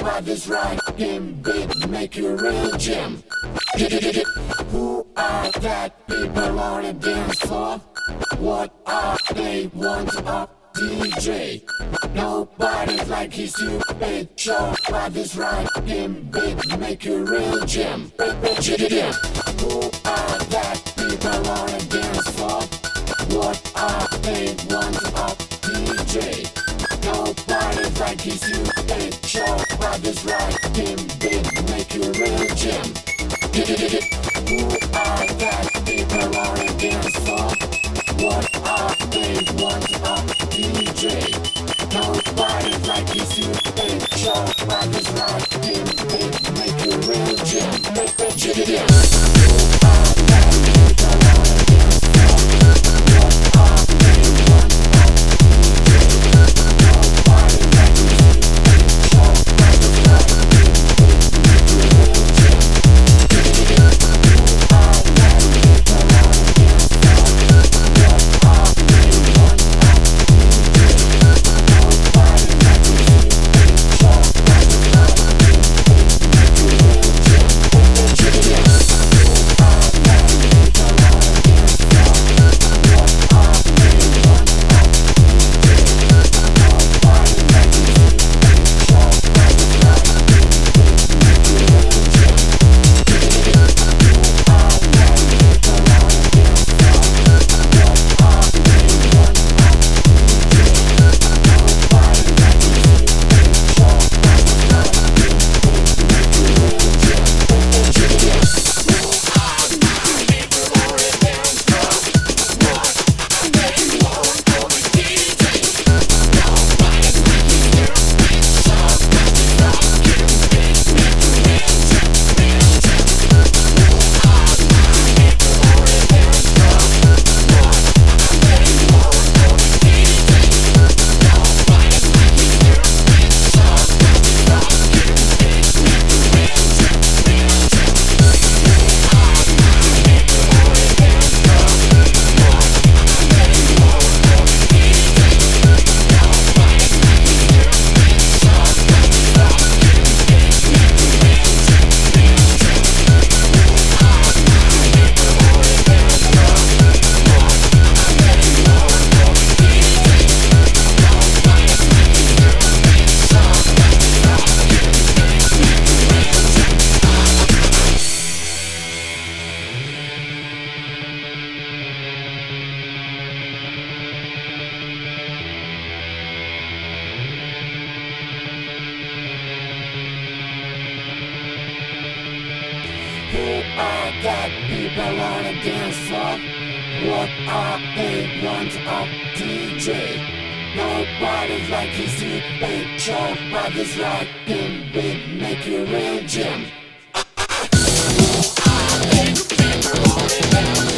but this right him big make you real gym. Who are that people on a dance floor? What are they want of DJ? Nobody's like stupid show, but this right him big make you real gym. Who are that people on a dance floor? What are they want of DJ? Nobody's like he's stupid show, this right him big make you real gym. Who are that people a? What are want of DJ? Nobody's like show, this right him make real gym. Who Who are that people on a dance floor? What are they want of DJ? Nobody's like he's stupid show, but this right him big make you real gym. Who are they people on a dance